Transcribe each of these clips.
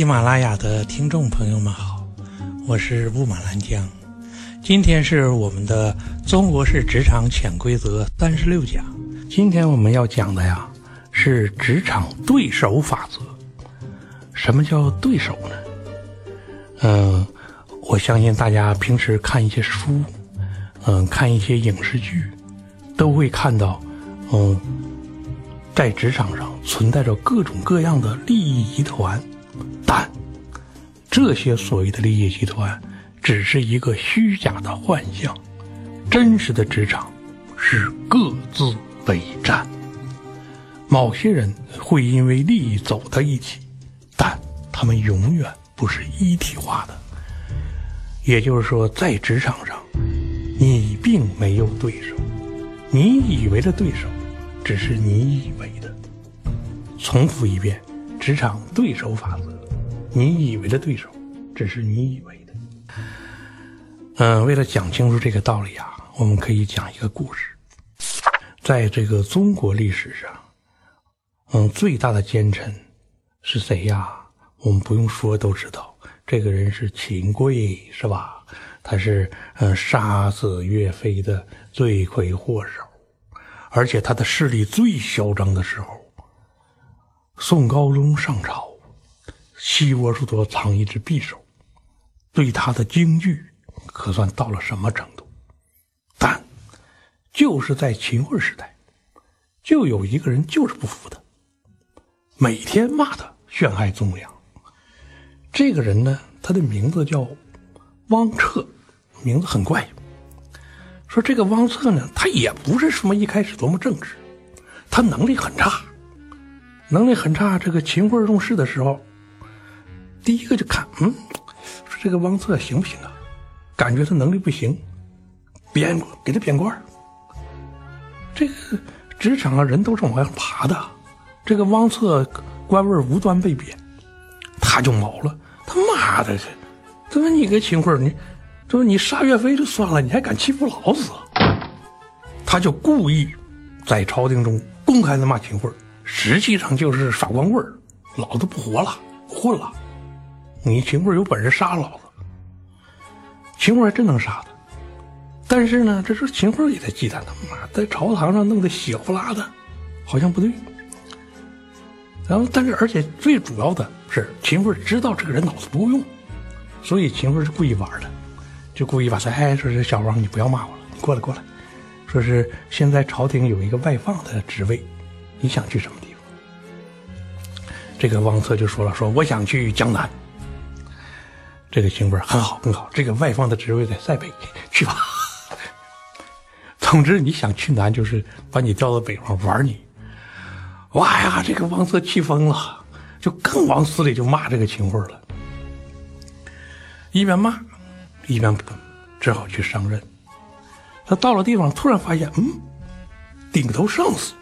喜马拉雅的听众朋友们好，我是雾满兰江。今天是我们的中国式职场潜规则三十六讲。今天我们要讲的呀是职场对手法则。什么叫对手呢？嗯，我相信大家平时看一些书，嗯，看一些影视剧，都会看到，嗯，在职场上存在着各种各样的利益集团。但这些所谓的利益集团只是一个虚假的幻象，真实的职场是各自为战。某些人会因为利益走到一起，但他们永远不是一体化的。也就是说，在职场上，你并没有对手，你以为的对手，只是你以为的。重复一遍，职场对手法则。你以为的对手，只是你以为的。嗯，为了讲清楚这个道理啊，我们可以讲一个故事。在这个中国历史上，嗯，最大的奸臣是谁呀？我们不用说都知道，这个人是秦桧，是吧？他是嗯杀死岳飞的罪魁祸首，而且他的势力最嚣张的时候，宋高宗上朝。西窝处多藏一只匕首，对他的惊惧可算到了什么程度？但就是在秦桧时代，就有一个人就是不服他，每天骂他陷害忠良。这个人呢，他的名字叫汪彻，名字很怪。说这个汪彻呢，他也不是什么一开始多么正直，他能力很差，能力很差。这个秦桧用事的时候。第一个就看，嗯，说这个汪策行不行啊？感觉他能力不行，贬给他贬官。这个职场上人都是往上爬的，这个汪策官位无端被贬，他就毛了。他妈的，他说你个秦桧，你，他说你杀岳飞就算了，你还敢欺负老子？他就故意在朝廷中公开的骂秦桧，实际上就是耍光棍老子不活了，混了。你秦桧有本事杀老子，秦桧还真能杀他。但是呢，这时候秦桧也在忌惮他，妈在朝堂上弄得血呼啦的，好像不对。然后，但是而且最主要的是，秦桧知道这个人脑子不够用，所以秦桧是故意玩的，就故意把他哎，说是小王，你不要骂我了，你过来过来，说是现在朝廷有一个外放的职位，你想去什么地方？这个汪策就说了，说我想去江南。这个秦桧很好，很好。这个外放的职位在塞北，去吧。总之，你想去南，就是把你调到北方玩你。哇呀，这个王策气疯了，就更往死里就骂这个秦桧了。一边骂，一边只好去上任。他到了地方，突然发现，嗯，顶头上司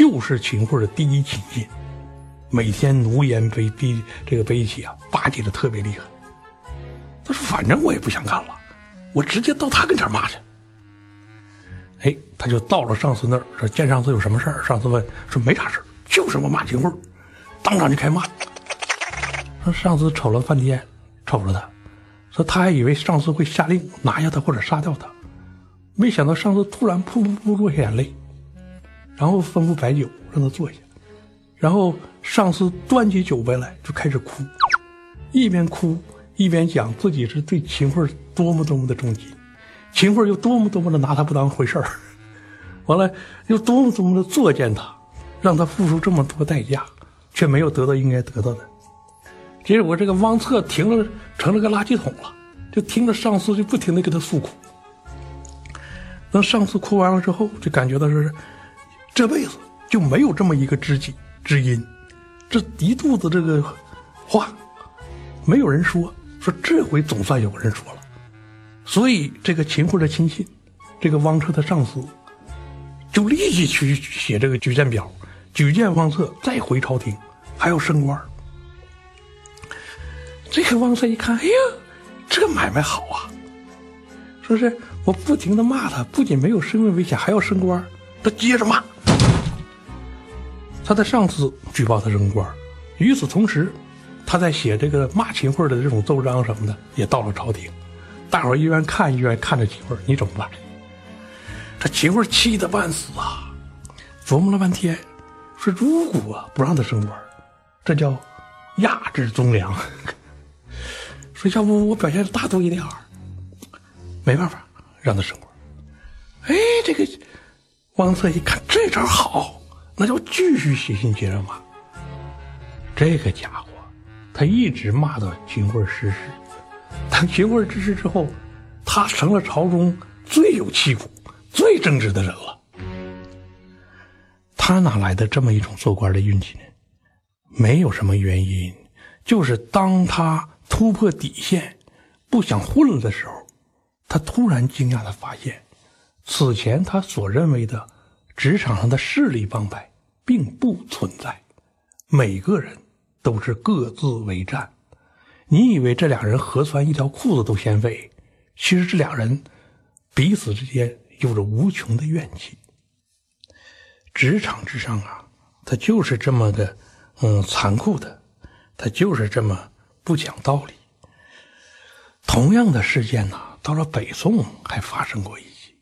就是秦桧的第一亲信，每天奴颜卑逼这个悲戚啊，巴结的特别厉害。他说：“反正我也不想干了，我直接到他跟前骂去。”哎，他就到了上司那儿，说：“见上司有什么事儿？”上司问：“说没啥事儿，就是我骂秦桧。”当场就开骂。说上司瞅了半天，瞅着他，说他还以为上司会下令拿下他或者杀掉他，没想到上司突然噗噗噗落下眼泪，然后吩咐摆酒让他坐下，然后上司端起酒杯来就开始哭，一边哭。一边讲自己是对秦桧多么多么的忠心，秦桧又多么多么的拿他不当回事儿，完了又多么多么的作践他，让他付出这么多代价，却没有得到应该得到的。结果这个汪策停了，成了个垃圾桶了，就听着上司就不停的给他诉苦。等上司哭完了之后，就感觉到是这辈子就没有这么一个知己知音，这一肚子这个话，没有人说。说这回总算有人说了，所以这个秦桧的亲信，这个汪彻的上司，就立即去写这个举荐表，举荐汪策再回朝廷，还要升官。这个汪策一看，哎呀，这买卖好啊！说是我不停的骂他，不仅没有生命危险，还要升官，他接着骂。他的上司举报他升官，与此同时。他在写这个骂秦桧的这种奏章什么的，也到了朝廷。大伙儿一愿看一愿看着秦桧，你怎么办？这秦桧气得半死啊，琢磨了半天，说如果不让他升官，这叫压制忠良。说要不我表现大度一点儿，没办法让他升官。哎，这个王策一看这招好，那就继续写信接着骂。这个家伙，他一直骂到秦桧逝世。当秦桧逝世之后，他成了朝中最有气骨、最正直的人了。他哪来的这么一种做官的运气呢？没有什么原因，就是当他突破底线、不想混了的时候，他突然惊讶的发现，此前他所认为的职场上的势力帮派并不存在，每个人都是各自为战。你以为这俩人合穿一条裤子都嫌肥，其实这俩人彼此之间有着无穷的怨气。职场之上啊，他就是这么的，嗯，残酷的，他就是这么不讲道理。同样的事件呢，到了北宋还发生过一起。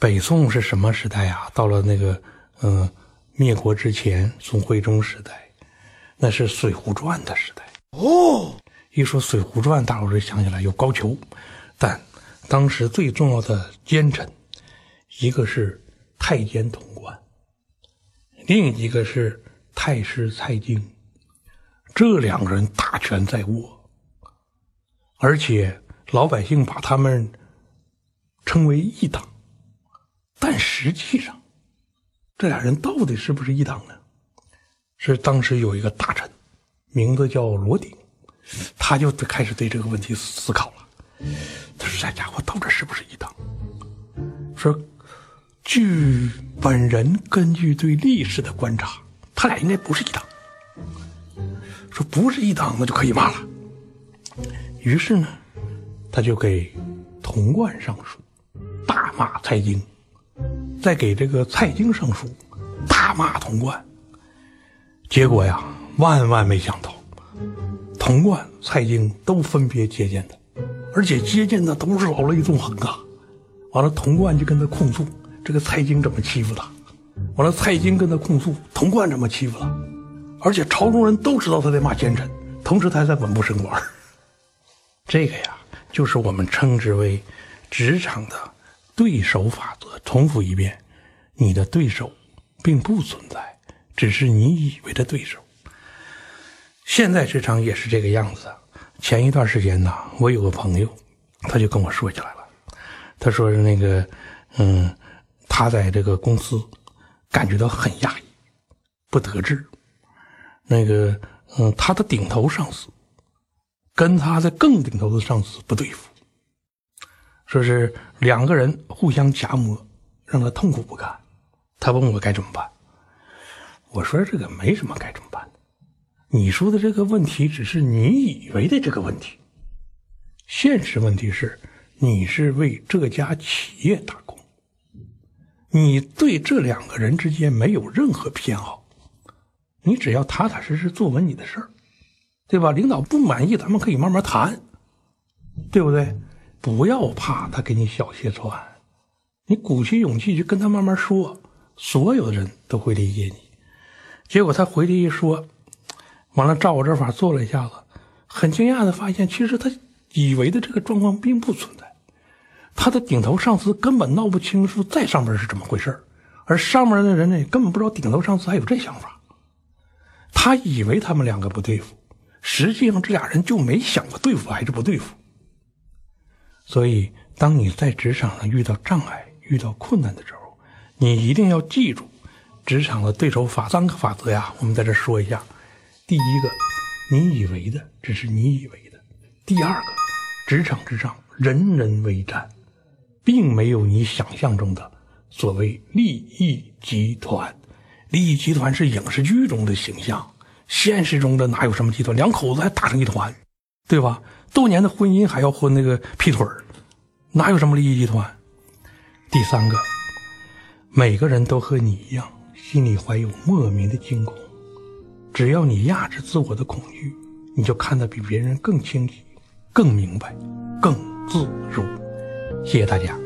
北宋是什么时代啊？到了那个，嗯，灭国之前，宋徽宗时代，那是《水浒传》的时代。哦，一说《水浒传》，大伙儿就想起来有高俅，但当时最重要的奸臣，一个是太监童贯，另一个是太师蔡京，这两个人大权在握，而且老百姓把他们称为一党，但实际上，这俩人到底是不是一党呢？是当时有一个大臣。名字叫罗鼎，他就开始对这个问题思考了。他说：“这家伙到底是不是一党？”说：“据本人根据对历史的观察，他俩应该不是一党。”说：“不是一党，那就可以骂了。”于是呢，他就给童贯上书，大骂蔡京；在给这个蔡京上书，大骂童贯。结果呀。万万没想到，童贯、蔡京都分别接见他，而且接见的都是老泪纵横啊！完了，童贯就跟他控诉这个蔡京怎么欺负他，完了，蔡京跟他控诉童贯怎么欺负他，而且朝中人都知道他在骂奸臣，同时他还在稳步升官。这个呀，就是我们称之为职场的对手法则。重复一遍，你的对手并不存在，只是你以为的对手。现在市场也是这个样子。前一段时间呢，我有个朋友，他就跟我说起来了。他说：“那个，嗯，他在这个公司感觉到很压抑，不得志。那个，嗯，他的顶头上司跟他的更顶头的上司不对付，说是两个人互相夹磨，让他痛苦不堪。他问我该怎么办。我说这个没什么该怎么办。”你说的这个问题只是你以为的这个问题，现实问题是，你是为这家企业打工，你对这两个人之间没有任何偏好，你只要踏踏实实做完你的事儿，对吧？领导不满意，咱们可以慢慢谈，对不对？不要怕他给你小鞋穿，你鼓起勇气去跟他慢慢说，所有的人都会理解你。结果他回去一说。完了，照我这法做了一下子，很惊讶的发现，其实他以为的这个状况并不存在。他的顶头上司根本闹不清楚在上边是怎么回事而上面的人呢，根本不知道顶头上司还有这想法。他以为他们两个不对付，实际上这俩人就没想过对付还是不对付。所以，当你在职场上遇到障碍、遇到困难的时候，你一定要记住职场的对手法三个法则呀。我们在这说一下。第一个，你以为的只是你以为的；第二个，职场之上人人为战，并没有你想象中的所谓利益集团。利益集团是影视剧中的形象，现实中的哪有什么集团？两口子还打成一团，对吧？多年的婚姻还要婚那个劈腿哪有什么利益集团？第三个，每个人都和你一样，心里怀有莫名的惊恐。只要你压制自我的恐惧，你就看得比别人更清晰、更明白、更自如。谢谢大家。